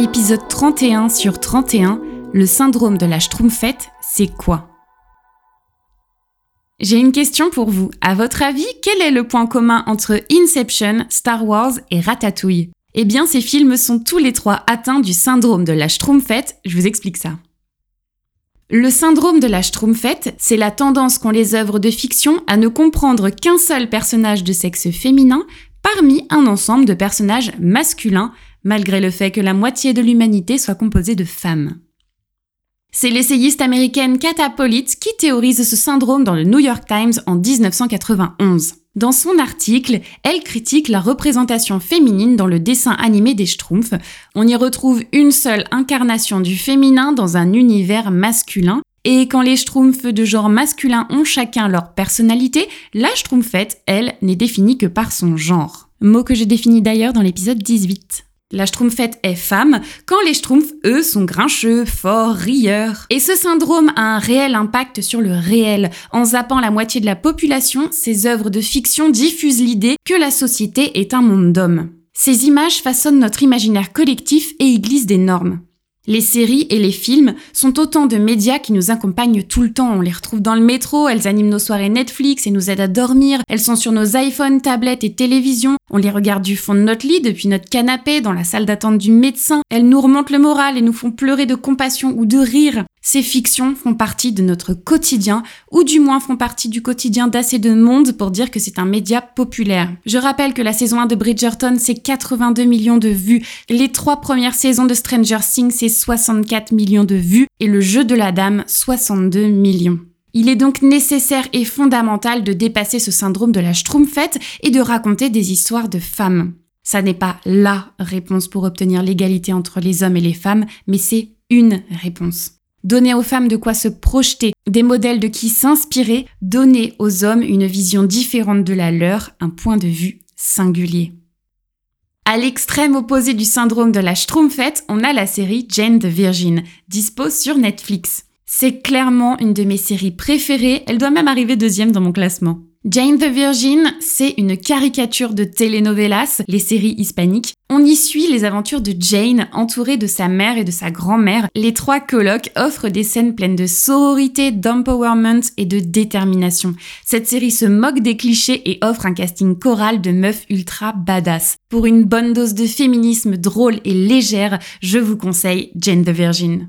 Épisode 31 sur 31, le syndrome de la Schtroumpfette, c'est quoi? J'ai une question pour vous. À votre avis, quel est le point commun entre Inception, Star Wars et Ratatouille? Eh bien, ces films sont tous les trois atteints du syndrome de la Schtroumpfette, je vous explique ça. Le syndrome de la Schtroumpfette, c'est la tendance qu'ont les œuvres de fiction à ne comprendre qu'un seul personnage de sexe féminin parmi un ensemble de personnages masculins malgré le fait que la moitié de l'humanité soit composée de femmes. C'est l'essayiste américaine Kata qui théorise ce syndrome dans le New York Times en 1991. Dans son article, elle critique la représentation féminine dans le dessin animé des Schtroumpfs. On y retrouve une seule incarnation du féminin dans un univers masculin. Et quand les Schtroumpfs de genre masculin ont chacun leur personnalité, la Schtroumpfette, elle, n'est définie que par son genre. Mot que j'ai défini d'ailleurs dans l'épisode 18. La schtroumpfette est femme, quand les schtroumpfs, eux, sont grincheux, forts, rieurs. Et ce syndrome a un réel impact sur le réel. En zappant la moitié de la population, ces œuvres de fiction diffusent l'idée que la société est un monde d'hommes. Ces images façonnent notre imaginaire collectif et y glissent des normes. Les séries et les films sont autant de médias qui nous accompagnent tout le temps. On les retrouve dans le métro, elles animent nos soirées Netflix et nous aident à dormir. Elles sont sur nos iPhones, tablettes et télévisions. On les regarde du fond de notre lit, depuis notre canapé, dans la salle d'attente du médecin. Elles nous remontent le moral et nous font pleurer de compassion ou de rire. Ces fictions font partie de notre quotidien, ou du moins font partie du quotidien d'assez de monde pour dire que c'est un média populaire. Je rappelle que la saison 1 de Bridgerton, c'est 82 millions de vues. Les trois premières saisons de Stranger Things, c'est 64 millions de vues. Et le jeu de la dame, 62 millions. Il est donc nécessaire et fondamental de dépasser ce syndrome de la Schtroumpfette et de raconter des histoires de femmes. Ça n'est pas LA réponse pour obtenir l'égalité entre les hommes et les femmes, mais c'est une réponse. Donner aux femmes de quoi se projeter, des modèles de qui s'inspirer, donner aux hommes une vision différente de la leur, un point de vue singulier. À l'extrême opposé du syndrome de la Schtroumpfette, on a la série Jane the Virgin, dispo sur Netflix. C'est clairement une de mes séries préférées, elle doit même arriver deuxième dans mon classement. Jane the Virgin, c'est une caricature de telenovelas, les séries hispaniques. On y suit les aventures de Jane, entourée de sa mère et de sa grand-mère. Les trois colocs offrent des scènes pleines de sororité, d'empowerment et de détermination. Cette série se moque des clichés et offre un casting choral de meufs ultra badass. Pour une bonne dose de féminisme drôle et légère, je vous conseille Jane the Virgin.